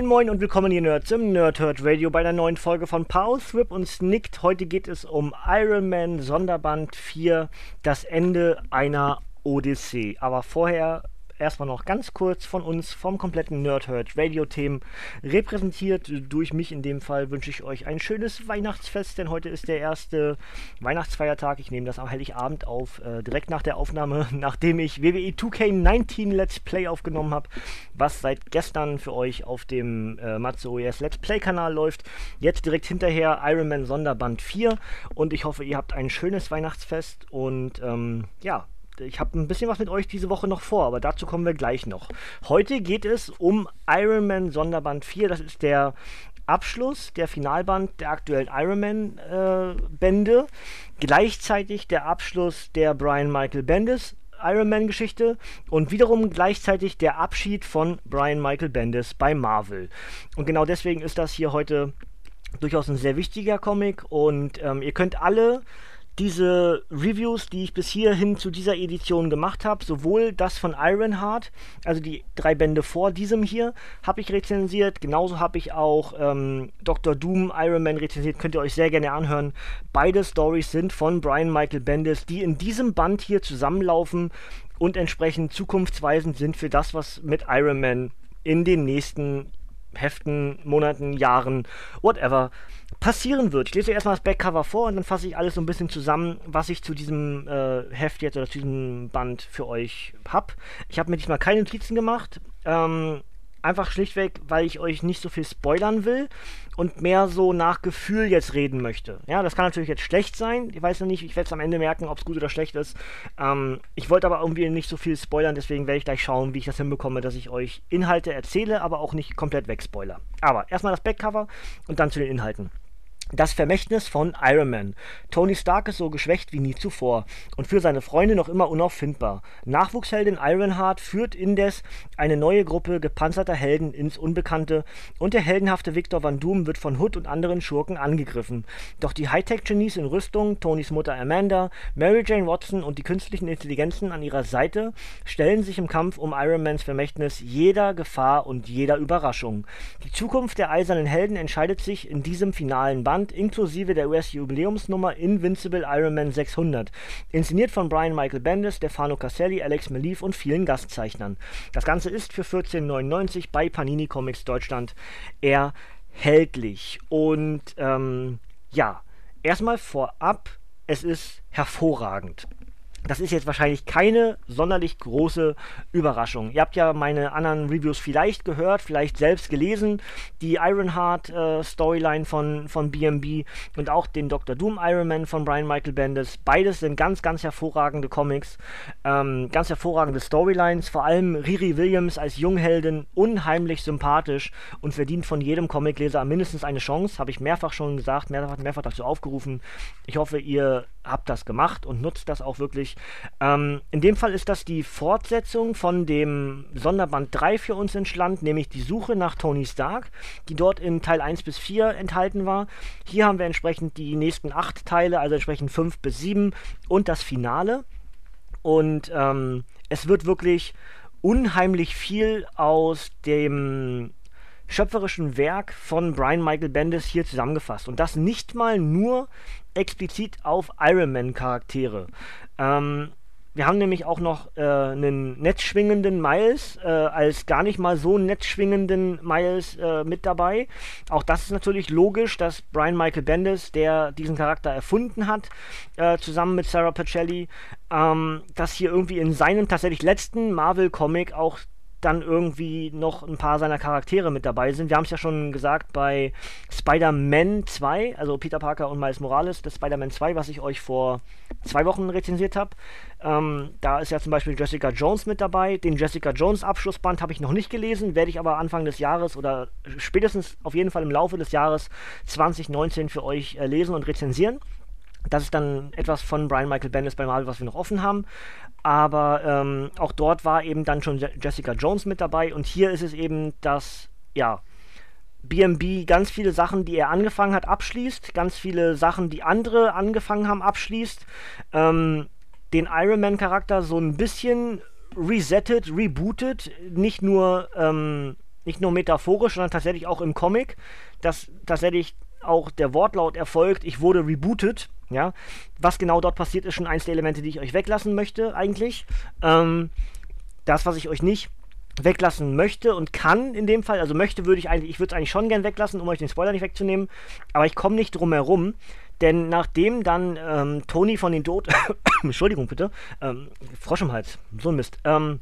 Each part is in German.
Moin Moin und willkommen ihr Nerds im Nerdhurt Radio bei der neuen Folge von Power Thrip und Snicked. Heute geht es um Iron Man Sonderband 4, das Ende einer Odyssee. Aber vorher erstmal noch ganz kurz von uns, vom kompletten Nerdhurt Radio-Themen, repräsentiert durch mich in dem Fall, wünsche ich euch ein schönes Weihnachtsfest, denn heute ist der erste Weihnachtsfeiertag. Ich nehme das am Heiligabend auf, äh, direkt nach der Aufnahme, nachdem ich WWE 2K19 Let's Play aufgenommen habe, was seit gestern für euch auf dem äh, Matze OES Let's Play-Kanal läuft. Jetzt direkt hinterher Iron Man Sonderband 4 und ich hoffe, ihr habt ein schönes Weihnachtsfest und ähm, ja, ich habe ein bisschen was mit euch diese Woche noch vor, aber dazu kommen wir gleich noch. Heute geht es um Iron Man Sonderband 4. Das ist der Abschluss, der Finalband der aktuellen Iron Man äh. Gleichzeitig der Abschluss der Brian Michael Bendis Iron Man Geschichte und wiederum gleichzeitig der Abschied von Brian Michael Bendis bei Marvel. Und genau deswegen ist das hier heute durchaus ein sehr wichtiger Comic und ähm, ihr könnt alle diese Reviews, die ich bis hierhin zu dieser Edition gemacht habe, sowohl das von Ironheart, also die drei Bände vor diesem hier, habe ich rezensiert. Genauso habe ich auch ähm, Dr. Doom Iron Man rezensiert. Könnt ihr euch sehr gerne anhören. Beide Stories sind von Brian Michael Bendis, die in diesem Band hier zusammenlaufen und entsprechend zukunftsweisend sind für das, was mit Iron Man in den nächsten Heften, Monaten, Jahren, whatever, passieren wird. Ich lese erstmal das Backcover vor und dann fasse ich alles so ein bisschen zusammen, was ich zu diesem äh, Heft jetzt oder zu diesem Band für euch habe. Ich habe mir diesmal keine Notizen gemacht. Ähm, einfach schlichtweg, weil ich euch nicht so viel spoilern will und mehr so nach Gefühl jetzt reden möchte. Ja, das kann natürlich jetzt schlecht sein. Ich weiß noch nicht, ich werde es am Ende merken, ob es gut oder schlecht ist. Ähm, ich wollte aber irgendwie nicht so viel spoilern, deswegen werde ich gleich schauen, wie ich das hinbekomme, dass ich euch Inhalte erzähle, aber auch nicht komplett wegspoiler. Aber erstmal das Backcover und dann zu den Inhalten. Das Vermächtnis von Iron Man. Tony Stark ist so geschwächt wie nie zuvor und für seine Freunde noch immer unauffindbar. Nachwuchsheldin Ironheart führt indes eine neue Gruppe gepanzerter Helden ins Unbekannte und der heldenhafte Victor Van Doom wird von Hood und anderen Schurken angegriffen. Doch die Hightech-Genies in Rüstung, Tonys Mutter Amanda, Mary Jane Watson und die künstlichen Intelligenzen an ihrer Seite stellen sich im Kampf um Iron Mans Vermächtnis jeder Gefahr und jeder Überraschung. Die Zukunft der eisernen Helden entscheidet sich in diesem finalen Band Band inklusive der US-Jubiläumsnummer Invincible Iron Man 600. Inszeniert von Brian Michael Bendis, Stefano Caselli, Alex Maliv und vielen Gastzeichnern. Das Ganze ist für 14,99 bei Panini Comics Deutschland erhältlich. Und ähm, ja, erstmal vorab, es ist hervorragend. Das ist jetzt wahrscheinlich keine sonderlich große Überraschung. Ihr habt ja meine anderen Reviews vielleicht gehört, vielleicht selbst gelesen. Die Ironheart äh, Storyline von, von BMB und auch den Dr. Doom Iron Man von Brian Michael Bendis. Beides sind ganz, ganz hervorragende Comics. Ähm, ganz hervorragende Storylines. Vor allem Riri Williams als Jungheldin unheimlich sympathisch und verdient von jedem Comicleser mindestens eine Chance. Habe ich mehrfach schon gesagt, mehrfach, mehrfach dazu aufgerufen. Ich hoffe, ihr habt das gemacht und nutzt das auch wirklich. Ähm, in dem Fall ist das die Fortsetzung von dem Sonderband 3 für uns entschland, nämlich die Suche nach Tony Stark, die dort in Teil 1 bis 4 enthalten war. Hier haben wir entsprechend die nächsten 8 Teile, also entsprechend 5 bis 7 und das Finale. Und ähm, es wird wirklich unheimlich viel aus dem schöpferischen Werk von Brian Michael Bendis hier zusammengefasst. Und das nicht mal nur explizit auf Iron Man Charaktere. Ähm, wir haben nämlich auch noch äh, einen netzschwingenden Miles äh, als gar nicht mal so netzschwingenden Miles äh, mit dabei. Auch das ist natürlich logisch, dass Brian Michael Bendis, der diesen Charakter erfunden hat, äh, zusammen mit Sarah Pacelli, ähm, das hier irgendwie in seinem tatsächlich letzten Marvel-Comic auch dann irgendwie noch ein paar seiner Charaktere mit dabei sind. Wir haben es ja schon gesagt bei Spider-Man 2, also Peter Parker und Miles Morales, das Spider-Man 2, was ich euch vor zwei Wochen rezensiert habe. Ähm, da ist ja zum Beispiel Jessica Jones mit dabei. Den Jessica Jones Abschlussband habe ich noch nicht gelesen, werde ich aber Anfang des Jahres oder spätestens auf jeden Fall im Laufe des Jahres 2019 für euch äh, lesen und rezensieren. Das ist dann etwas von Brian Michael Bendis bei Marvel, was wir noch offen haben. Aber ähm, auch dort war eben dann schon Jessica Jones mit dabei. Und hier ist es eben, dass, ja, BMB ganz viele Sachen, die er angefangen hat, abschließt. Ganz viele Sachen, die andere angefangen haben, abschließt. Ähm, den Iron Man-Charakter so ein bisschen resettet, rebootet. Nicht nur, ähm, nicht nur metaphorisch, sondern tatsächlich auch im Comic. Dass tatsächlich auch der Wortlaut erfolgt, ich wurde rebootet ja, was genau dort passiert, ist schon eins der Elemente, die ich euch weglassen möchte, eigentlich. Ähm, das, was ich euch nicht weglassen möchte und kann in dem Fall, also möchte würde ich eigentlich, ich würde es eigentlich schon gern weglassen, um euch den Spoiler nicht wegzunehmen, aber ich komme nicht drum herum, denn nachdem dann ähm, Tony von den Tod, Entschuldigung bitte, ähm, Frosch im Hals, so ein Mist, ähm,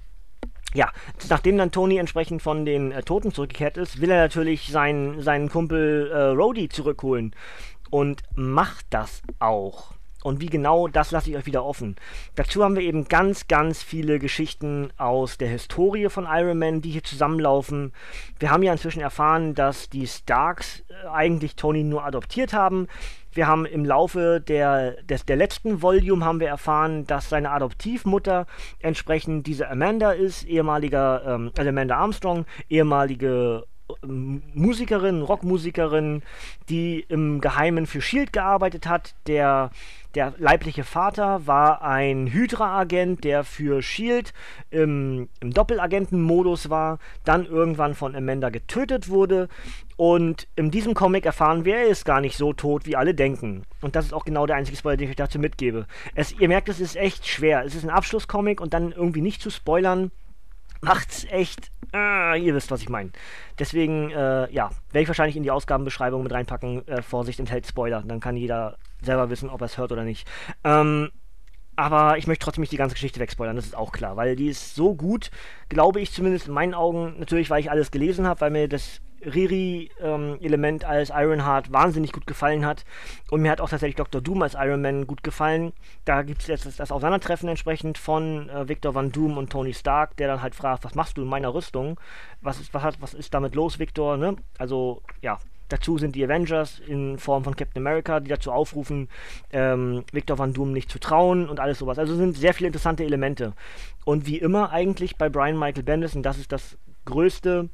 ja, nachdem dann Tony entsprechend von den äh, Toten zurückgekehrt ist, will er natürlich seinen, seinen Kumpel äh, Rhodey zurückholen und macht das auch. Und wie genau, das lasse ich euch wieder offen. Dazu haben wir eben ganz, ganz viele Geschichten aus der Historie von Iron Man, die hier zusammenlaufen. Wir haben ja inzwischen erfahren, dass die Starks äh, eigentlich Tony nur adoptiert haben. Wir haben im Laufe der, des, der letzten Volume haben wir erfahren, dass seine Adoptivmutter entsprechend diese Amanda ist, ehemaliger, ähm, also Amanda Armstrong, ehemalige Musikerin, Rockmusikerin, die im Geheimen für Shield gearbeitet hat. Der, der leibliche Vater war ein Hydra-Agent, der für Shield im, im Doppelagentenmodus war, dann irgendwann von Amanda getötet wurde. Und in diesem Comic erfahren wir, er ist gar nicht so tot, wie alle denken. Und das ist auch genau der einzige Spoiler, den ich euch dazu mitgebe. Es, ihr merkt, es ist echt schwer. Es ist ein Abschlusscomic und dann irgendwie nicht zu spoilern macht's echt. Äh, ihr wisst, was ich meine. Deswegen, äh, ja, werde ich wahrscheinlich in die Ausgabenbeschreibung mit reinpacken. Äh, Vorsicht, enthält Spoiler. Dann kann jeder selber wissen, ob er es hört oder nicht. Ähm, aber ich möchte trotzdem nicht die ganze Geschichte wegspoilern, das ist auch klar, weil die ist so gut, glaube ich zumindest in meinen Augen, natürlich, weil ich alles gelesen habe, weil mir das Riri-Element ähm, als Ironheart wahnsinnig gut gefallen hat. Und mir hat auch tatsächlich Dr. Doom als Iron Man gut gefallen. Da gibt es jetzt das, das Aufeinandertreffen entsprechend von äh, Victor Van Doom und Tony Stark, der dann halt fragt, was machst du in meiner Rüstung? Was ist, was, was ist damit los, Victor? Ne? Also, ja. Dazu sind die Avengers in Form von Captain America, die dazu aufrufen, ähm, Victor Van Doom nicht zu trauen und alles sowas. Also sind sehr viele interessante Elemente. Und wie immer eigentlich bei Brian Michael Bendis, und das ist das größte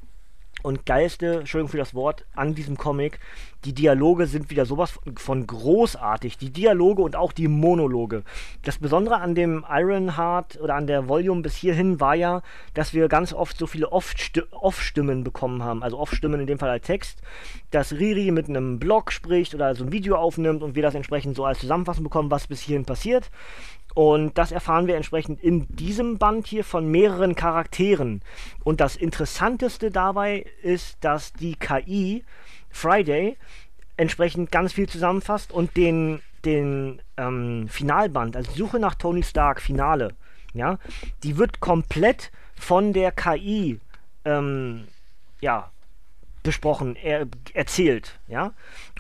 und geilste, Entschuldigung für das Wort, an diesem Comic. Die Dialoge sind wieder sowas von großartig. Die Dialoge und auch die Monologe. Das Besondere an dem Ironheart oder an der Volume bis hierhin war ja, dass wir ganz oft so viele Off-Stimmen bekommen haben. Also Off-Stimmen in dem Fall als Text. Dass Riri mit einem Blog spricht oder so ein Video aufnimmt und wir das entsprechend so als Zusammenfassung bekommen, was bis hierhin passiert. Und das erfahren wir entsprechend in diesem Band hier von mehreren Charakteren. Und das Interessanteste dabei ist, dass die KI Friday entsprechend ganz viel zusammenfasst und den, den ähm, Finalband, also Suche nach Tony Stark, Finale, ja, die wird komplett von der KI ähm, ja, besprochen, er, erzählt, ja.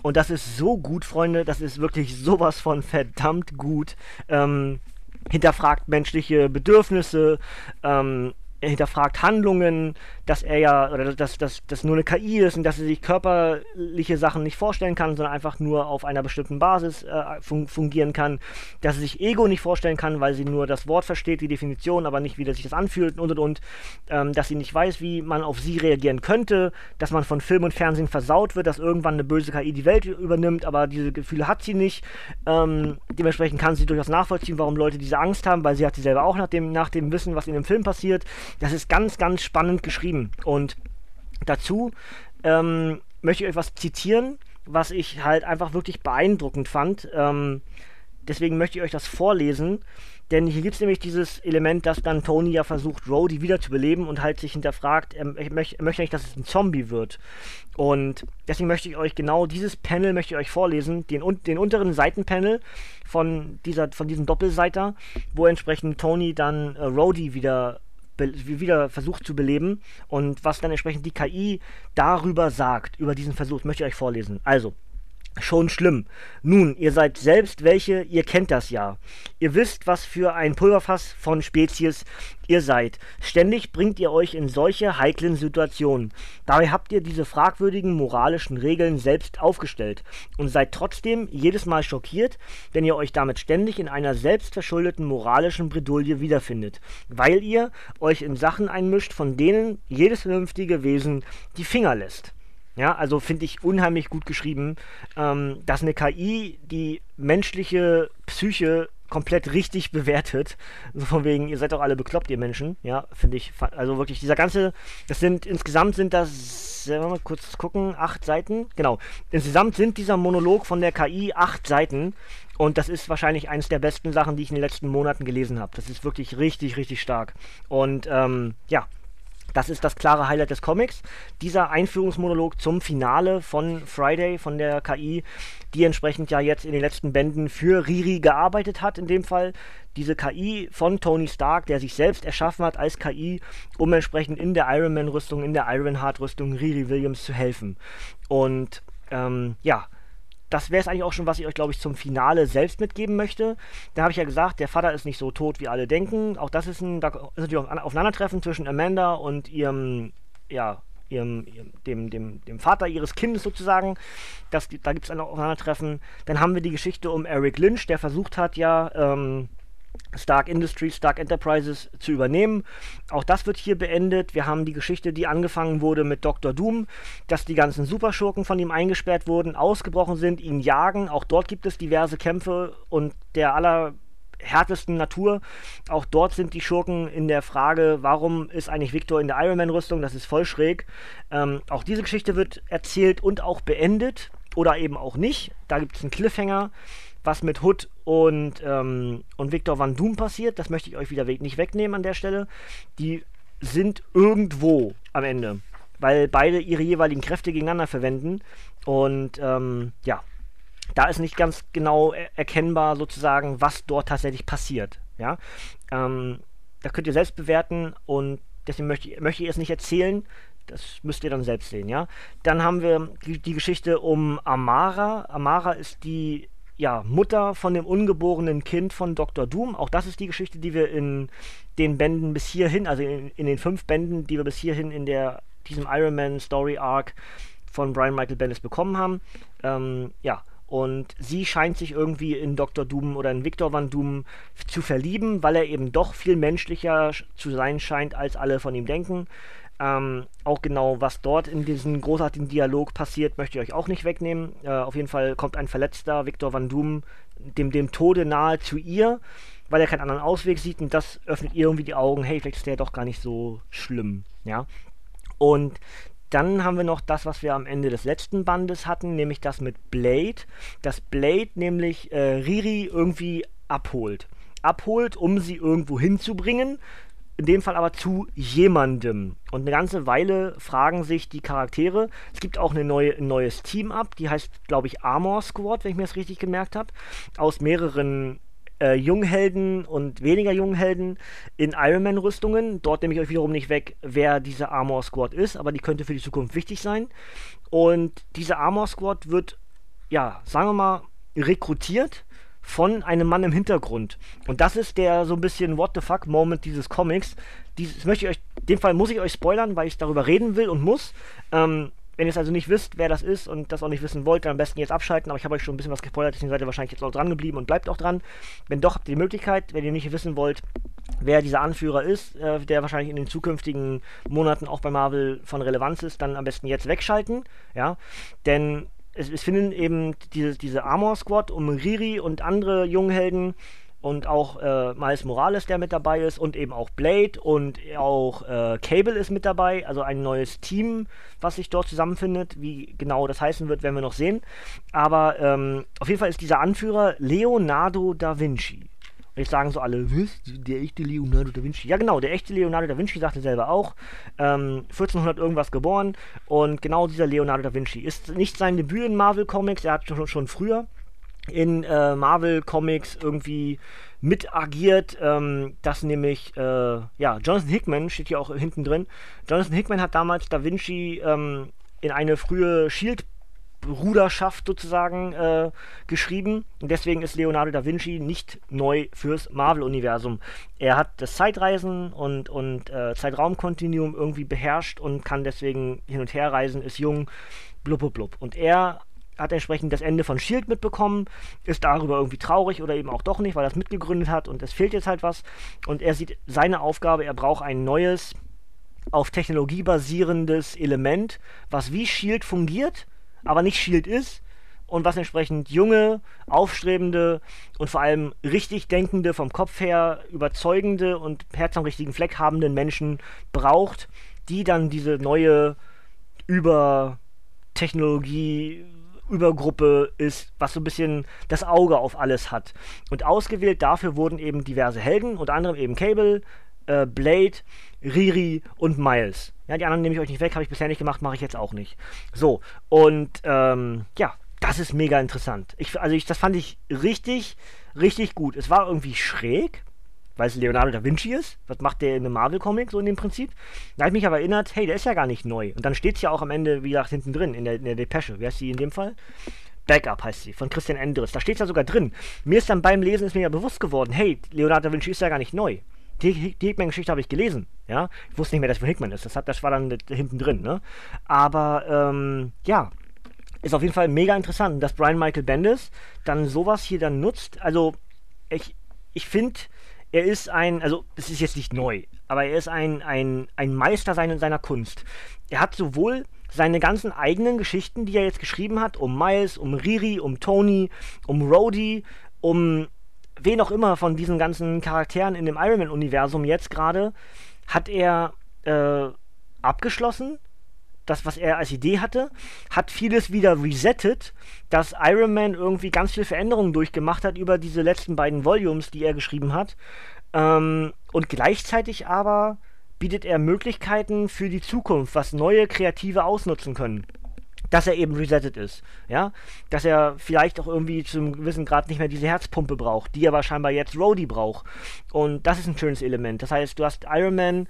Und das ist so gut, Freunde, das ist wirklich sowas von verdammt gut. Ähm, hinterfragt menschliche Bedürfnisse, ähm, er hinterfragt Handlungen, dass er ja, oder dass das nur eine KI ist und dass er sich körperliche Sachen nicht vorstellen kann, sondern einfach nur auf einer bestimmten Basis äh, fun fungieren kann, dass er sich Ego nicht vorstellen kann, weil sie nur das Wort versteht, die Definition, aber nicht, wie das sich das anfühlt und und und, ähm, dass sie nicht weiß, wie man auf sie reagieren könnte, dass man von Film und Fernsehen versaut wird, dass irgendwann eine böse KI die Welt übernimmt, aber diese Gefühle hat sie nicht. Ähm, dementsprechend kann sie durchaus nachvollziehen, warum Leute diese Angst haben, weil sie hat sie selber auch nach dem, nach dem Wissen, was in dem Film passiert. Das ist ganz, ganz spannend geschrieben. Und dazu ähm, möchte ich euch was zitieren, was ich halt einfach wirklich beeindruckend fand. Ähm, deswegen möchte ich euch das vorlesen. Denn hier gibt es nämlich dieses Element, dass dann Tony ja versucht, Rhodey wiederzubeleben und halt sich hinterfragt, er, möchte, er möchte nicht, dass es ein Zombie wird. Und deswegen möchte ich euch genau dieses Panel möchte ich euch vorlesen, den, den unteren Seitenpanel von, dieser, von diesem Doppelseiter, wo entsprechend Tony dann äh, Rhodey wieder wieder versucht zu beleben und was dann entsprechend die KI darüber sagt, über diesen Versuch, möchte ich euch vorlesen. Also, Schon schlimm. Nun, ihr seid selbst welche, ihr kennt das ja. Ihr wisst, was für ein Pulverfass von Spezies ihr seid. Ständig bringt ihr euch in solche heiklen Situationen. Dabei habt ihr diese fragwürdigen moralischen Regeln selbst aufgestellt und seid trotzdem jedes Mal schockiert, wenn ihr euch damit ständig in einer selbstverschuldeten moralischen Bredouille wiederfindet, weil ihr euch in Sachen einmischt, von denen jedes vernünftige Wesen die Finger lässt. Ja, also finde ich unheimlich gut geschrieben, ähm, dass eine KI die menschliche Psyche komplett richtig bewertet. So von wegen, ihr seid doch alle bekloppt, ihr Menschen. Ja, finde ich. Also wirklich, dieser ganze, das sind, insgesamt sind das, wir mal kurz gucken, acht Seiten. Genau. Insgesamt sind dieser Monolog von der KI acht Seiten. Und das ist wahrscheinlich eines der besten Sachen, die ich in den letzten Monaten gelesen habe. Das ist wirklich richtig, richtig stark. Und ähm, ja, das ist das klare Highlight des Comics. Dieser Einführungsmonolog zum Finale von Friday, von der KI, die entsprechend ja jetzt in den letzten Bänden für Riri gearbeitet hat, in dem Fall. Diese KI von Tony Stark, der sich selbst erschaffen hat als KI, um entsprechend in der Iron Man-Rüstung, in der Ironheart-Rüstung Riri Williams zu helfen. Und ähm, ja, das wäre es eigentlich auch schon, was ich euch, glaube ich, zum Finale selbst mitgeben möchte. Da habe ich ja gesagt, der Vater ist nicht so tot, wie alle denken. Auch das ist ein, da ist natürlich ein Aufeinandertreffen zwischen Amanda und ihrem, ja, ihrem, dem, dem, dem Vater ihres Kindes sozusagen. Das, da gibt es ein Aufeinandertreffen. Dann haben wir die Geschichte um Eric Lynch, der versucht hat, ja, ähm, Stark Industries, Stark Enterprises zu übernehmen. Auch das wird hier beendet. Wir haben die Geschichte, die angefangen wurde mit Dr. Doom, dass die ganzen Superschurken von ihm eingesperrt wurden, ausgebrochen sind, ihn jagen. Auch dort gibt es diverse Kämpfe und der allerhärtesten Natur. Auch dort sind die Schurken in der Frage, warum ist eigentlich Victor in der Iron Man-Rüstung? Das ist voll schräg. Ähm, auch diese Geschichte wird erzählt und auch beendet oder eben auch nicht. Da gibt es einen Cliffhanger was mit Hood und, ähm, und Victor Van Doom passiert, das möchte ich euch wieder nicht wegnehmen an der Stelle. Die sind irgendwo am Ende, weil beide ihre jeweiligen Kräfte gegeneinander verwenden. Und ähm, ja, da ist nicht ganz genau er erkennbar sozusagen, was dort tatsächlich passiert. Ja, ähm, da könnt ihr selbst bewerten und deswegen möchte, möchte ich es nicht erzählen. Das müsst ihr dann selbst sehen, ja. Dann haben wir die, die Geschichte um Amara. Amara ist die ja, Mutter von dem ungeborenen Kind von Dr. Doom. Auch das ist die Geschichte, die wir in den Bänden bis hierhin, also in, in den fünf Bänden, die wir bis hierhin in der, diesem Iron Man Story Arc von Brian Michael Bendis bekommen haben. Ähm, ja, und sie scheint sich irgendwie in Dr. Doom oder in Victor Van Doom zu verlieben, weil er eben doch viel menschlicher zu sein scheint, als alle von ihm denken. Ähm, auch genau, was dort in diesem großartigen Dialog passiert, möchte ich euch auch nicht wegnehmen. Äh, auf jeden Fall kommt ein verletzter Victor Van Doom dem, dem Tode nahe zu ihr, weil er keinen anderen Ausweg sieht und das öffnet ihr irgendwie die Augen, hey, vielleicht ist der doch gar nicht so schlimm, ja. Und dann haben wir noch das, was wir am Ende des letzten Bandes hatten, nämlich das mit Blade. Dass Blade nämlich äh, Riri irgendwie abholt. Abholt, um sie irgendwo hinzubringen in dem Fall aber zu jemandem. Und eine ganze Weile fragen sich die Charaktere. Es gibt auch neue, ein neues Team ab, die heißt, glaube ich, Armor Squad, wenn ich mir das richtig gemerkt habe. Aus mehreren äh, Junghelden und weniger Junghelden in Ironman-Rüstungen. Dort nehme ich euch wiederum nicht weg, wer diese Armor Squad ist, aber die könnte für die Zukunft wichtig sein. Und diese Armor Squad wird, ja, sagen wir mal, rekrutiert von einem Mann im Hintergrund. Und das ist der so ein bisschen What the fuck Moment dieses Comics. Dieses möchte ich euch, in dem Fall muss ich euch spoilern, weil ich darüber reden will und muss. Ähm, wenn ihr es also nicht wisst, wer das ist und das auch nicht wissen wollt, dann am besten jetzt abschalten. Aber ich habe euch schon ein bisschen was gespoilert, deswegen seid ihr wahrscheinlich jetzt auch dran geblieben und bleibt auch dran. Wenn doch, habt ihr die Möglichkeit, wenn ihr nicht wissen wollt, wer dieser Anführer ist, äh, der wahrscheinlich in den zukünftigen Monaten auch bei Marvel von Relevanz ist, dann am besten jetzt wegschalten. Ja, denn es, es finden eben diese, diese Armor Squad um Riri und andere Junghelden und auch äh, Miles Morales, der mit dabei ist, und eben auch Blade und auch äh, Cable ist mit dabei, also ein neues Team, was sich dort zusammenfindet. Wie genau das heißen wird, werden wir noch sehen. Aber ähm, auf jeden Fall ist dieser Anführer Leonardo da Vinci. Jetzt sagen so alle? Der echte Leonardo da Vinci. Ja, genau, der echte Leonardo da Vinci sagte selber auch. Ähm, 1400 irgendwas geboren. Und genau dieser Leonardo da Vinci ist nicht sein Debüt in Marvel Comics. Er hat schon, schon früher in äh, Marvel Comics irgendwie mit agiert, ähm, dass nämlich, äh, ja, Jonathan Hickman steht hier auch hinten drin. Jonathan Hickman hat damals Da Vinci ähm, in eine frühe Shield Ruderschaft sozusagen äh, geschrieben. Und deswegen ist Leonardo da Vinci nicht neu fürs Marvel-Universum. Er hat das Zeitreisen und, und äh, Zeitraumkontinuum irgendwie beherrscht und kann deswegen hin und her reisen, ist jung, blub, blub, blub. Und er hat entsprechend das Ende von Shield mitbekommen, ist darüber irgendwie traurig oder eben auch doch nicht, weil er es mitgegründet hat und es fehlt jetzt halt was. Und er sieht seine Aufgabe, er braucht ein neues, auf Technologie basierendes Element, was wie Shield fungiert, aber nicht Shield ist und was entsprechend junge, aufstrebende und vor allem richtig denkende, vom Kopf her überzeugende und Herz am richtigen Fleck habenden Menschen braucht, die dann diese neue Übertechnologie Übergruppe ist, was so ein bisschen das Auge auf alles hat. Und ausgewählt dafür wurden eben diverse Helden, unter anderem eben Cable, äh, Blade, Riri und Miles. Ja, die anderen nehme ich euch nicht weg, habe ich bisher nicht gemacht, mache ich jetzt auch nicht. So, und ähm, ja, das ist mega interessant. Ich, also ich, das fand ich richtig, richtig gut. Es war irgendwie schräg, weil es Leonardo da Vinci ist. Was macht der in einem Marvel-Comic so in dem Prinzip? Da habe ich mich aber erinnert, hey, der ist ja gar nicht neu. Und dann steht es ja auch am Ende, wie gesagt, hinten drin, in der, in der Depesche. Wer ist sie in dem Fall? Backup heißt sie, von Christian Endres. Da steht es ja sogar drin. Mir ist dann beim Lesen ist mir ja bewusst geworden, hey, Leonardo da Vinci ist ja gar nicht neu die, die Hickman-Geschichte habe ich gelesen, ja. Ich wusste nicht mehr, dass von Hickman ist. Das, hat, das war dann hinten drin, ne? Aber, ähm, ja, ist auf jeden Fall mega interessant, dass Brian Michael Bendis dann sowas hier dann nutzt. Also, ich, ich finde, er ist ein, also, es ist jetzt nicht neu, aber er ist ein, ein, ein Meister seiner, seiner Kunst. Er hat sowohl seine ganzen eigenen Geschichten, die er jetzt geschrieben hat, um Miles, um Riri, um Tony, um Rhodey, um wen auch immer von diesen ganzen Charakteren in dem Iron Man-Universum jetzt gerade, hat er äh, abgeschlossen. Das, was er als Idee hatte, hat vieles wieder resettet, dass Iron Man irgendwie ganz viele Veränderungen durchgemacht hat über diese letzten beiden Volumes, die er geschrieben hat. Ähm, und gleichzeitig aber bietet er Möglichkeiten für die Zukunft, was neue Kreative ausnutzen können dass er eben resettet ist. Ja, dass er vielleicht auch irgendwie zum gewissen Grad nicht mehr diese Herzpumpe braucht, die aber scheinbar jetzt Rhodey braucht. Und das ist ein schönes Element. Das heißt, du hast Iron Man,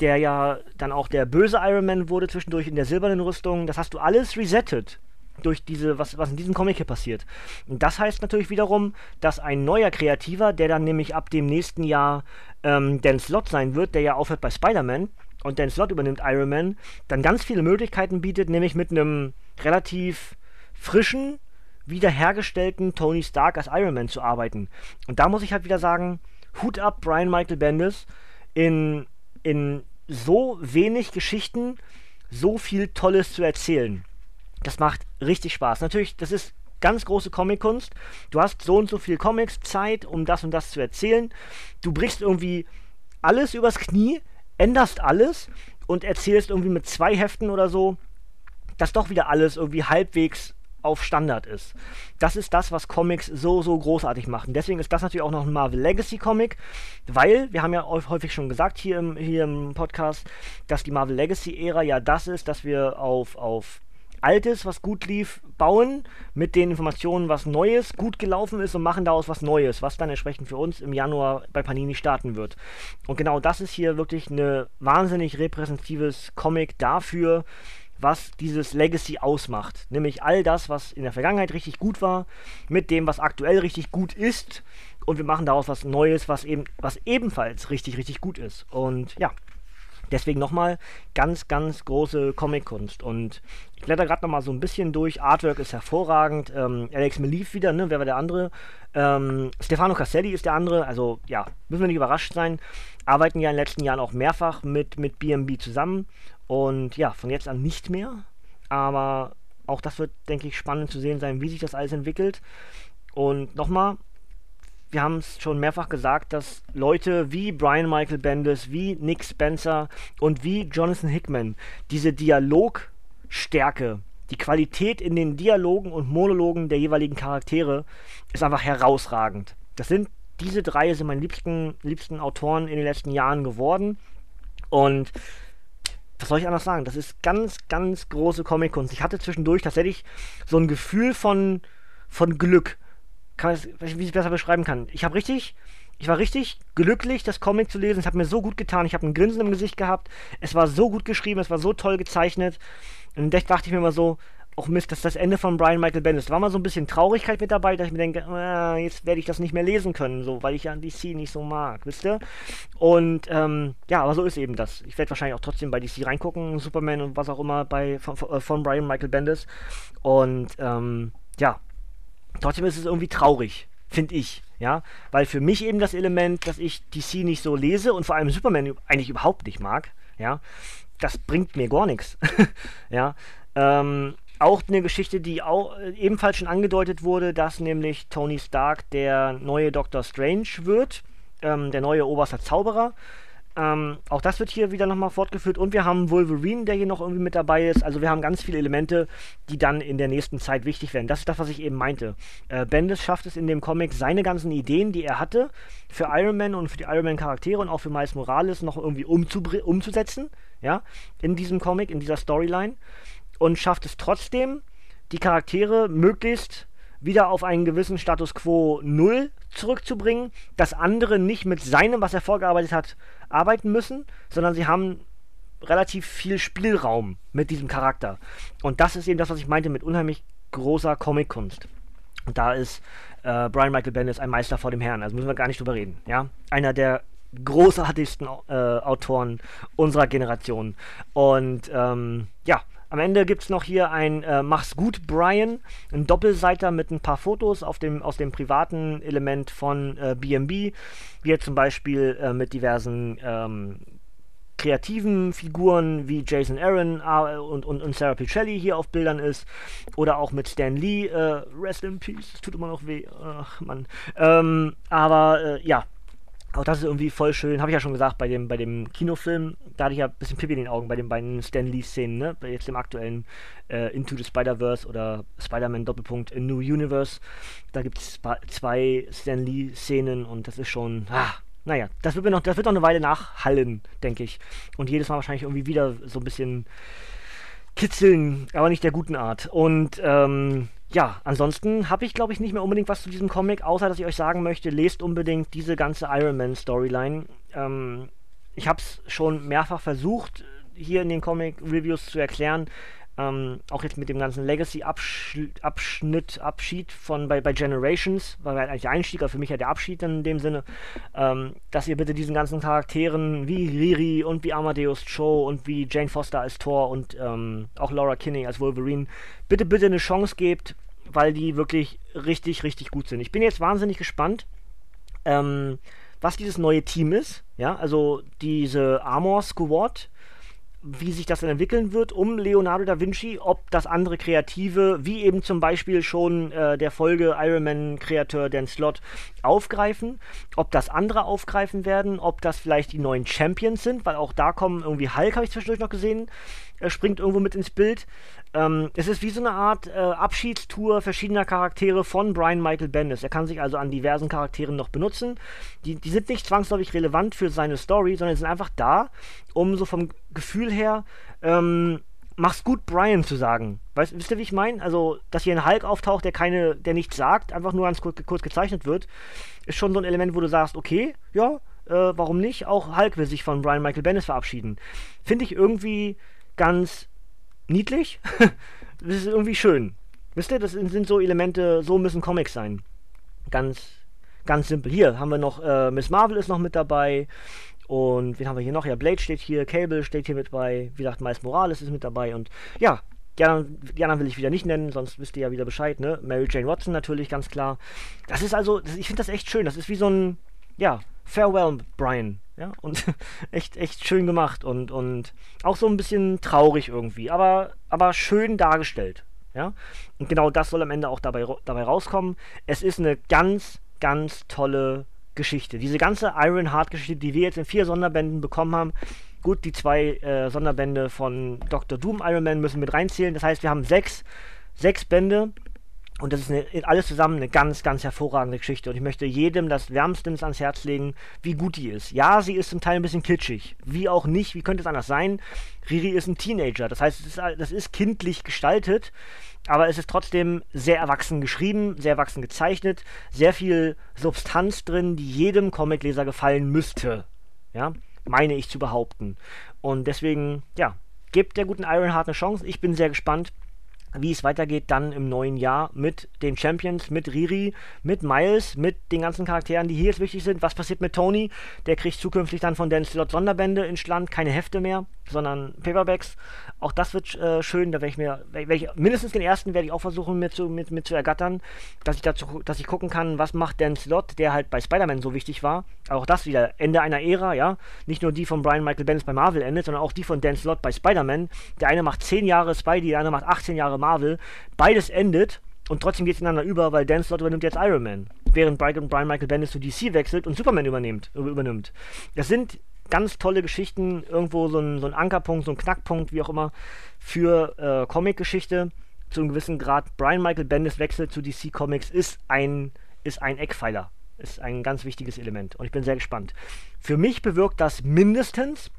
der ja dann auch der böse Iron Man wurde zwischendurch in der silbernen Rüstung. Das hast du alles resettet durch diese, was, was in diesem Comic hier passiert. Und das heißt natürlich wiederum, dass ein neuer Kreativer, der dann nämlich ab dem nächsten Jahr ähm, Dan Slott sein wird, der ja aufhört bei Spider-Man, und Dan Slot übernimmt Iron Man, dann ganz viele Möglichkeiten bietet, nämlich mit einem relativ frischen, wiederhergestellten Tony Stark als Iron Man zu arbeiten. Und da muss ich halt wieder sagen, Hut ab Brian Michael Bendis in, in so wenig Geschichten so viel Tolles zu erzählen. Das macht richtig Spaß. Natürlich, das ist ganz große Comic-Kunst. Du hast so und so viel Comics, Zeit, um das und das zu erzählen. Du brichst irgendwie alles übers Knie, änderst alles und erzählst irgendwie mit zwei Heften oder so, dass doch wieder alles irgendwie halbwegs auf Standard ist. Das ist das, was Comics so, so großartig machen. Deswegen ist das natürlich auch noch ein Marvel Legacy Comic, weil, wir haben ja häufig schon gesagt hier im, hier im Podcast, dass die Marvel Legacy Ära ja das ist, dass wir auf, auf Altes, was gut lief, bauen, mit den Informationen, was Neues gut gelaufen ist und machen daraus was Neues, was dann entsprechend für uns im Januar bei Panini starten wird. Und genau das ist hier wirklich ein wahnsinnig repräsentatives Comic dafür, was dieses Legacy ausmacht. Nämlich all das, was in der Vergangenheit richtig gut war, mit dem, was aktuell richtig gut ist. Und wir machen daraus was Neues, was eben, was ebenfalls richtig, richtig gut ist. Und ja, Deswegen nochmal ganz, ganz große Comic-Kunst. Und ich blätter gerade nochmal so ein bisschen durch. Artwork ist hervorragend. Ähm, Alex Melief wieder, ne? Wer war der andere? Ähm, Stefano Caselli ist der andere. Also ja, müssen wir nicht überrascht sein. Arbeiten ja in den letzten Jahren auch mehrfach mit, mit BMB zusammen. Und ja, von jetzt an nicht mehr. Aber auch das wird, denke ich, spannend zu sehen sein, wie sich das alles entwickelt. Und nochmal, wir haben es schon mehrfach gesagt, dass Leute wie Brian Michael Bendis, wie Nick Spencer und wie Jonathan Hickman diese Dialogstärke, die Qualität in den Dialogen und Monologen der jeweiligen Charaktere ist einfach herausragend. Das sind diese drei sind meine liebsten, liebsten Autoren in den letzten Jahren geworden. Und was soll ich anders sagen? Das ist ganz, ganz große Comic-Kunst. Ich hatte zwischendurch tatsächlich so ein Gefühl von, von Glück kann wie ich es besser beschreiben kann. Ich habe richtig ich war richtig glücklich, das Comic zu lesen. Es hat mir so gut getan. Ich habe ein Grinsen im Gesicht gehabt. Es war so gut geschrieben, es war so toll gezeichnet. Und da dachte ich mir immer so, auch Mist, das ist das Ende von Brian Michael Bendis. Da war mal so ein bisschen Traurigkeit mit dabei, dass ich mir denke, äh, jetzt werde ich das nicht mehr lesen können, so, weil ich ja DC nicht so mag, wisst ihr? Und ähm, ja, aber so ist eben das. Ich werde wahrscheinlich auch trotzdem bei DC reingucken, Superman und was auch immer bei von, von Brian Michael Bendis. Und ähm, ja, trotzdem ist es irgendwie traurig, finde ich. Ja, weil für mich eben das Element, dass ich DC nicht so lese und vor allem Superman eigentlich überhaupt nicht mag, ja, das bringt mir gar nichts. ja, ähm, auch eine Geschichte, die auch ebenfalls schon angedeutet wurde, dass nämlich Tony Stark der neue Doctor Strange wird, ähm, der neue oberster Zauberer. Ähm, auch das wird hier wieder nochmal fortgeführt. Und wir haben Wolverine, der hier noch irgendwie mit dabei ist. Also wir haben ganz viele Elemente, die dann in der nächsten Zeit wichtig werden. Das ist das, was ich eben meinte. Äh, Bendis schafft es in dem Comic, seine ganzen Ideen, die er hatte, für Iron Man und für die Iron Man-Charaktere und auch für Miles Morales noch irgendwie umzusetzen. Ja, in diesem Comic, in dieser Storyline und schafft es trotzdem, die Charaktere möglichst wieder auf einen gewissen Status quo Null zurückzubringen, dass andere nicht mit seinem, was er vorgearbeitet hat, arbeiten müssen, sondern sie haben relativ viel Spielraum mit diesem Charakter. Und das ist eben das, was ich meinte mit unheimlich großer Comic-Kunst. Und da ist äh, Brian Michael Bendis ein Meister vor dem Herrn, also müssen wir gar nicht drüber reden. Ja? Einer der großartigsten äh, Autoren unserer Generation. Und ähm, ja, am Ende gibt es noch hier ein äh, Mach's gut, Brian, ein Doppelseiter mit ein paar Fotos auf dem, aus dem privaten Element von äh, BMB, wie er zum Beispiel äh, mit diversen ähm, kreativen Figuren wie Jason Aaron äh, und, und, und Sarah Pichelli hier auf Bildern ist. Oder auch mit Stan Lee. Äh, rest in Peace, tut immer noch weh. Ach, Mann. Ähm, aber äh, ja, auch das ist irgendwie voll schön. Habe ich ja schon gesagt, bei dem, bei dem Kinofilm, da hatte ich ja ein bisschen Pipi in den Augen bei den beiden Stan Lee-Szenen, ne? Bei jetzt dem aktuellen äh, Into the Spider-Verse oder Spider-Man Doppelpunkt in New Universe. Da gibt es zwei Stan Lee-Szenen und das ist schon. Ah, naja, das wird, noch, das wird noch eine Weile nachhallen, denke ich. Und jedes Mal wahrscheinlich irgendwie wieder so ein bisschen kitzeln, aber nicht der guten Art. Und ähm, ja, ansonsten habe ich, glaube ich, nicht mehr unbedingt was zu diesem Comic, außer dass ich euch sagen möchte, lest unbedingt diese ganze Iron Man Storyline. Ähm, ich habe es schon mehrfach versucht, hier in den Comic-Reviews zu erklären. Ähm, auch jetzt mit dem ganzen Legacy-Abschnitt, Abschied von bei, bei Generations, war halt eigentlich der Einstieg, aber für mich ja der Abschied dann in dem Sinne, ähm, dass ihr bitte diesen ganzen Charakteren wie Riri und wie Amadeus Cho und wie Jane Foster als Thor und ähm, auch Laura Kinney als Wolverine bitte, bitte eine Chance gebt, weil die wirklich richtig, richtig gut sind. Ich bin jetzt wahnsinnig gespannt, ähm, was dieses neue Team ist. Ja, also diese Armor Squad wie sich das dann entwickeln wird um Leonardo da Vinci, ob das andere Kreative, wie eben zum Beispiel schon äh, der Folge Iron Man-Kreateur Dan Slott, aufgreifen, ob das andere aufgreifen werden, ob das vielleicht die neuen Champions sind, weil auch da kommen irgendwie Hulk, habe ich zwischendurch noch gesehen, er springt irgendwo mit ins Bild. Ähm, es ist wie so eine Art äh, Abschiedstour verschiedener Charaktere von Brian Michael Bendis. Er kann sich also an diversen Charakteren noch benutzen. Die, die sind nicht zwangsläufig relevant für seine Story, sondern sind einfach da, um so vom Gefühl her ähm, mach's gut, Brian zu sagen. Weißt, wisst ihr, wie ich meine? Also, dass hier ein Hulk auftaucht, der keine, der nichts sagt, einfach nur ganz kurz, kurz gezeichnet wird, ist schon so ein Element, wo du sagst, okay, ja, äh, warum nicht? Auch Hulk will sich von Brian Michael Bendis verabschieden. Finde ich irgendwie ganz niedlich. das ist irgendwie schön. Wisst ihr, das sind so Elemente, so müssen Comics sein. Ganz, ganz simpel. Hier haben wir noch, äh, Miss Marvel ist noch mit dabei. Und wen haben wir hier noch? Ja, Blade steht hier, Cable steht hier mit bei. Wie gesagt, Miles Morales ist mit dabei. Und ja, die anderen, die anderen, will ich wieder nicht nennen, sonst wisst ihr ja wieder Bescheid, ne? Mary Jane Watson natürlich, ganz klar. Das ist also, das, ich finde das echt schön. Das ist wie so ein, ja, Farewell, Brian. Ja, und echt, echt schön gemacht und, und auch so ein bisschen traurig irgendwie, aber, aber schön dargestellt. Ja, und genau das soll am Ende auch dabei, dabei rauskommen. Es ist eine ganz, ganz tolle Geschichte. Diese ganze Ironheart-Geschichte, die wir jetzt in vier Sonderbänden bekommen haben, gut, die zwei äh, Sonderbände von Dr. Doom Iron Man müssen mit reinzählen. Das heißt, wir haben sechs, sechs Bände Und das ist eine, alles zusammen eine ganz, ganz hervorragende Geschichte. Und ich möchte jedem das wärmstens ans Herz legen, wie gut die ist. Ja, sie ist zum Teil ein bisschen kitschig. Wie auch nicht, wie könnte es anders sein? Riri ist ein Teenager. Das heißt, ist, das ist kindlich gestaltet, aber es ist trotzdem sehr erwachsen geschrieben, sehr erwachsen gezeichnet, sehr viel Substanz drin, die jedem Comicleser gefallen müsste. Ja, meine ich zu behaupten. Und deswegen, ja, gebt der guten Ironheart eine Chance. Ich bin sehr gespannt wie es weitergeht dann im neuen Jahr mit den Champions, mit Riri, mit Miles, mit den ganzen Charakteren, die hier jetzt wichtig sind. Was passiert mit Tony? Der kriegt zukünftig dann von Dan Slot Sonderbände ins Land, keine Hefte mehr, sondern Paperbacks. Auch das wird äh, schön, da werde ich mir, werd ich, mindestens den ersten werde ich auch versuchen mir zu, mit, mit zu ergattern, dass ich dazu, dass ich gucken kann, was macht Dan Slot, der halt bei Spider-Man so wichtig war. Auch das wieder, Ende einer Ära, ja. Nicht nur die von Brian Michael Bendis bei Marvel endet, sondern auch die von Dan Slot bei Spider-Man. Der eine macht 10 Jahre Spidey, der andere macht 18 Jahre Marvel. Beides endet und trotzdem geht es ineinander über, weil Dan Slott übernimmt jetzt Iron Man. Während Brian, Michael Bendis zu DC wechselt und Superman übernimmt. übernimmt. Das sind ganz tolle Geschichten, irgendwo so ein, so ein Ankerpunkt, so ein Knackpunkt, wie auch immer, für äh, Comic-Geschichte. Zu einem gewissen Grad. Brian Michael Bendis Wechsel zu DC Comics ist ein, ist ein Eckpfeiler. Ist ein ganz wichtiges Element. Und ich bin sehr gespannt. Für mich bewirkt das mindestens,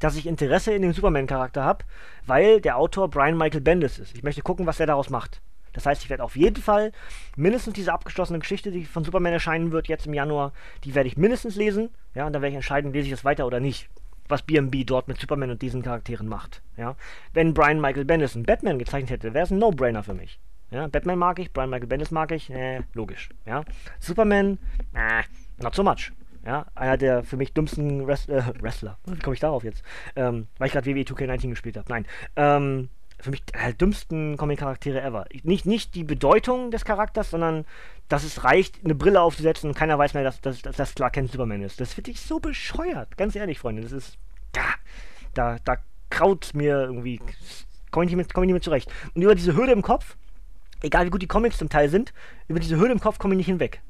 dass ich Interesse in den Superman-Charakter habe, weil der Autor Brian Michael Bendis ist. Ich möchte gucken, was er daraus macht. Das heißt, ich werde auf jeden Fall mindestens diese abgeschlossene Geschichte, die von Superman erscheinen wird, jetzt im Januar, die werde ich mindestens lesen. Ja, und dann werde ich entscheiden, lese ich das weiter oder nicht. Was BMB dort mit Superman und diesen Charakteren macht. Ja. Wenn Brian Michael Bendis einen Batman gezeichnet hätte, wäre es ein No-Brainer für mich. Ja, Batman mag ich, Brian Michael Bendis mag ich, äh, logisch. Ja. Superman, äh, not so much. Ja, einer der für mich dümmsten Rest, äh, Wrestler. Wie komme ich darauf jetzt? Ähm, weil ich gerade WWE 2K19 gespielt habe. Nein. Ähm, für mich äh, dümmsten Comic-Charaktere ever. Nicht, nicht die Bedeutung des Charakters, sondern dass es reicht, eine Brille aufzusetzen und keiner weiß mehr, dass, dass, dass das Clark Kent Superman ist. Das finde ich so bescheuert. Ganz ehrlich, Freunde. Das ist. Da, da, da kraut mir irgendwie. Komme ich, nicht komm ich nicht mehr zurecht. Und über diese Hürde im Kopf, egal wie gut die Comics zum Teil sind, über diese Hürde im Kopf komme ich nicht hinweg.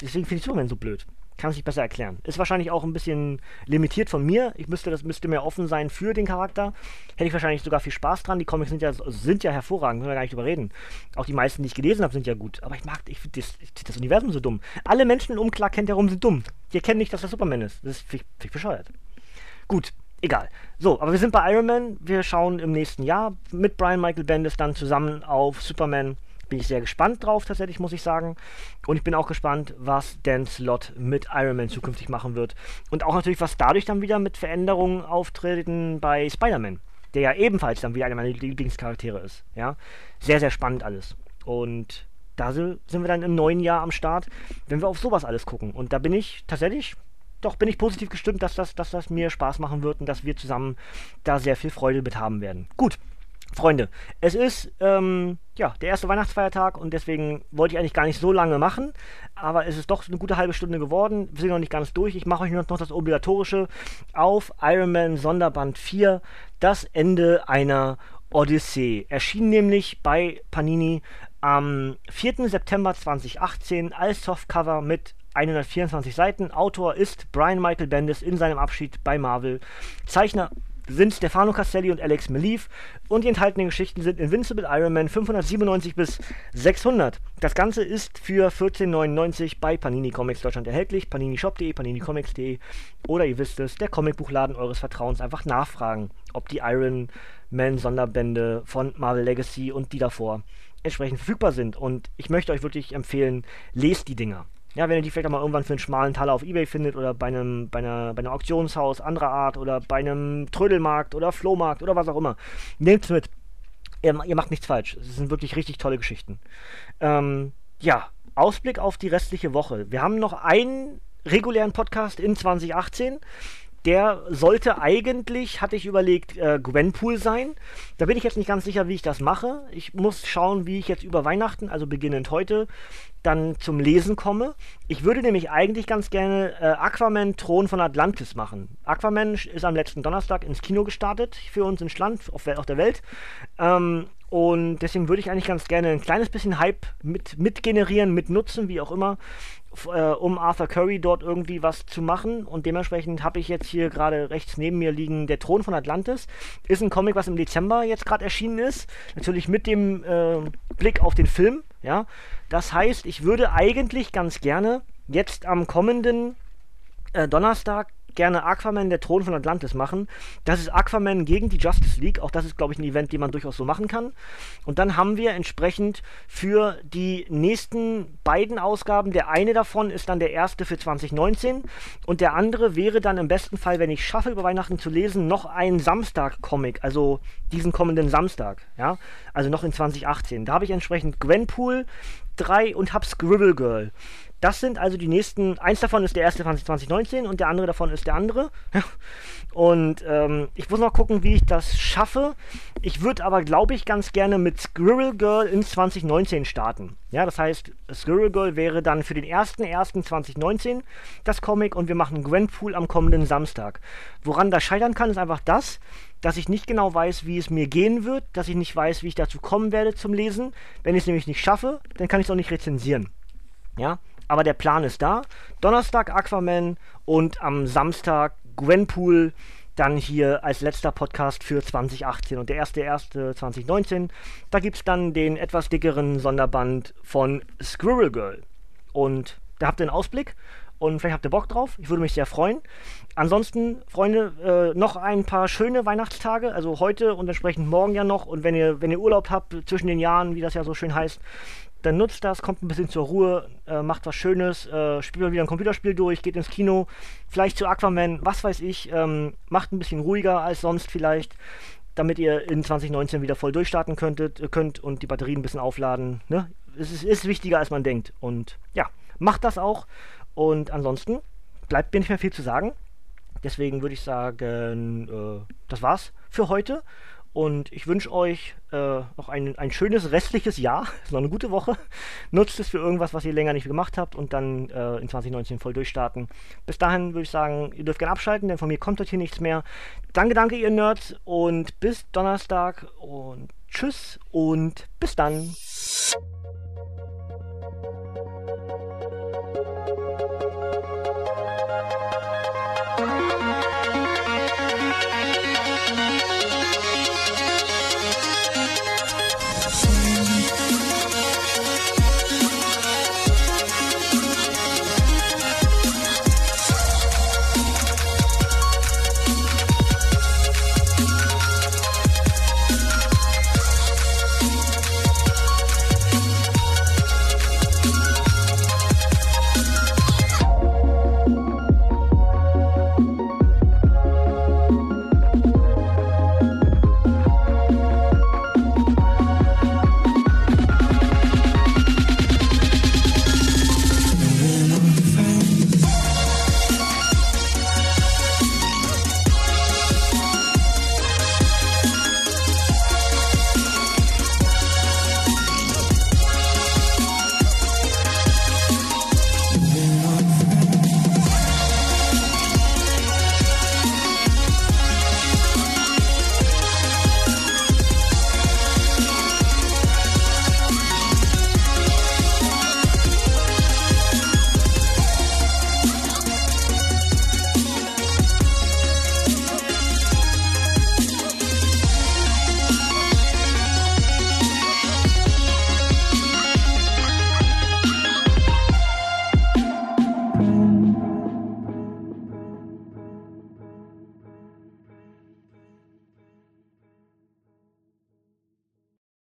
Deswegen finde ich Superman so blöd. Kann sich besser erklären. Ist wahrscheinlich auch ein bisschen limitiert von mir. Ich müsste, das müsste mehr offen sein für den Charakter. Hätte ich wahrscheinlich sogar viel Spaß dran. Die Comics sind ja, sind ja hervorragend, können wir gar nicht drüber reden. Auch die meisten, die ich gelesen habe, sind ja gut. Aber ich mag, ich finde das, das, Universum so dumm. Alle Menschen um Clark Kent herum sind dumm. Die erkennen nicht, dass das Superman ist. Das ist find ich bescheuert. Gut, egal. So, aber wir sind bei Iron Man. Wir schauen im nächsten Jahr mit Brian Michael Bendis dann zusammen auf Superman bin ich sehr gespannt drauf, tatsächlich, muss ich sagen. Und ich bin auch gespannt, was Dan Slott mit Iron Man zukünftig machen wird. Und auch natürlich, was dadurch dann wieder mit Veränderungen auftreten bei Spider-Man, der ja ebenfalls dann wieder einer meiner Lieblingscharaktere ist. Ja, sehr, sehr spannend alles. Und da sind wir dann im neuen Jahr am Start, wenn wir auf sowas alles gucken. Und da bin ich tatsächlich doch bin ich positiv gestimmt, dass das, dass das mir Spaß machen wird und dass wir zusammen da sehr viel Freude mit haben werden. Gut, Freunde, es ist ähm, ja der erste Weihnachtsfeiertag und deswegen wollte ich eigentlich gar nicht so lange machen, aber es ist doch eine gute halbe Stunde geworden. Wir sind noch nicht ganz durch. Ich mache euch noch das obligatorische auf Iron Man Sonderband 4, das Ende einer Odyssee. Erschien nämlich bei Panini am 4. September 2018 als Softcover mit 124 Seiten. Autor ist Brian Michael Bendis in seinem Abschied bei Marvel. Zeichner sind Stefano Castelli und Alex Melief und die enthaltenen Geschichten sind Invincible Iron Man 597 bis 600. Das Ganze ist für 14,99 bei Panini Comics Deutschland erhältlich, paninishop.de, paninicomics.de oder ihr wisst es, der Comicbuchladen eures Vertrauens einfach nachfragen, ob die Iron Man Sonderbände von Marvel Legacy und die davor entsprechend verfügbar sind. Und ich möchte euch wirklich empfehlen, lest die Dinger. Ja, wenn ihr die vielleicht auch mal irgendwann für einen schmalen Taler auf Ebay findet oder bei einem, bei einer, bei einem Auktionshaus anderer Art oder bei einem Trödelmarkt oder Flohmarkt oder was auch immer, nehmt es mit. Ihr, ihr, macht nichts falsch. Es sind wirklich richtig tolle Geschichten. Ähm, ja, Ausblick auf die restliche Woche. Wir haben noch einen regulären Podcast in 2018 der sollte eigentlich, hatte ich überlegt, äh, Gwenpool sein. Da bin ich jetzt nicht ganz sicher, wie ich das mache. Ich muss schauen, wie ich jetzt über Weihnachten, also beginnend heute, dann zum Lesen komme. Ich würde nämlich eigentlich ganz gerne äh, Aquaman Thron von Atlantis machen. Aquaman ist am letzten Donnerstag ins Kino gestartet, für uns ins Land, auf, auf der Welt. Ähm, und deswegen würde ich eigentlich ganz gerne ein kleines bisschen Hype mit, mit generieren, mit nutzen, wie auch immer, äh, um Arthur Curry dort irgendwie was zu machen. Und dementsprechend habe ich jetzt hier gerade rechts neben mir liegen Der Thron von Atlantis. Ist ein Comic, was im Dezember jetzt gerade erschienen ist. Natürlich mit dem äh, Blick auf den Film. Ja, das heißt, ich würde eigentlich ganz gerne jetzt am kommenden äh, Donnerstag gerne Aquaman, der Thron von Atlantis machen. Das ist Aquaman gegen die Justice League. Auch das ist, glaube ich, ein Event, den man durchaus so machen kann. Und dann haben wir entsprechend für die nächsten beiden Ausgaben, der eine davon ist dann der erste für 2019 und der andere wäre dann im besten Fall, wenn ich schaffe, über Weihnachten zu lesen, noch ein Samstag-Comic, also diesen kommenden Samstag, ja, also noch in 2018. Da habe ich entsprechend Gwenpool 3 und hab Scribble Girl. Das sind also die nächsten, eins davon ist der erste 2019 und der andere davon ist der andere. und ähm, ich muss noch gucken, wie ich das schaffe. Ich würde aber, glaube ich, ganz gerne mit Squirrel Girl in 2019 starten. Ja, das heißt, Squirrel Girl wäre dann für den 1.1.2019 das Comic und wir machen Gwenpool am kommenden Samstag. Woran das scheitern kann, ist einfach das, dass ich nicht genau weiß, wie es mir gehen wird, dass ich nicht weiß, wie ich dazu kommen werde zum Lesen. Wenn ich es nämlich nicht schaffe, dann kann ich es auch nicht rezensieren. Ja, aber der Plan ist da. Donnerstag Aquaman und am Samstag Gwenpool dann hier als letzter Podcast für 2018 und der erste erste 2019. Da gibt es dann den etwas dickeren Sonderband von Squirrel Girl. Und da habt ihr einen Ausblick und vielleicht habt ihr Bock drauf. Ich würde mich sehr freuen. Ansonsten, Freunde, äh, noch ein paar schöne Weihnachtstage, also heute und entsprechend morgen ja noch. Und wenn ihr, wenn ihr Urlaub habt zwischen den Jahren, wie das ja so schön heißt, dann nutzt das, kommt ein bisschen zur Ruhe, äh, macht was Schönes, äh, spielt mal wieder ein Computerspiel durch, geht ins Kino, vielleicht zu Aquaman, was weiß ich, ähm, macht ein bisschen ruhiger als sonst vielleicht, damit ihr in 2019 wieder voll durchstarten könntet, äh, könnt und die Batterien ein bisschen aufladen. Ne? Es ist, ist wichtiger, als man denkt. Und ja, macht das auch. Und ansonsten bleibt mir nicht mehr viel zu sagen. Deswegen würde ich sagen, äh, das war's für heute. Und ich wünsche euch äh, noch ein, ein schönes restliches Jahr, noch eine gute Woche. Nutzt es für irgendwas, was ihr länger nicht gemacht habt und dann äh, in 2019 voll durchstarten. Bis dahin würde ich sagen, ihr dürft gerne abschalten, denn von mir kommt heute hier nichts mehr. Danke, danke, ihr Nerds und bis Donnerstag und tschüss und bis dann.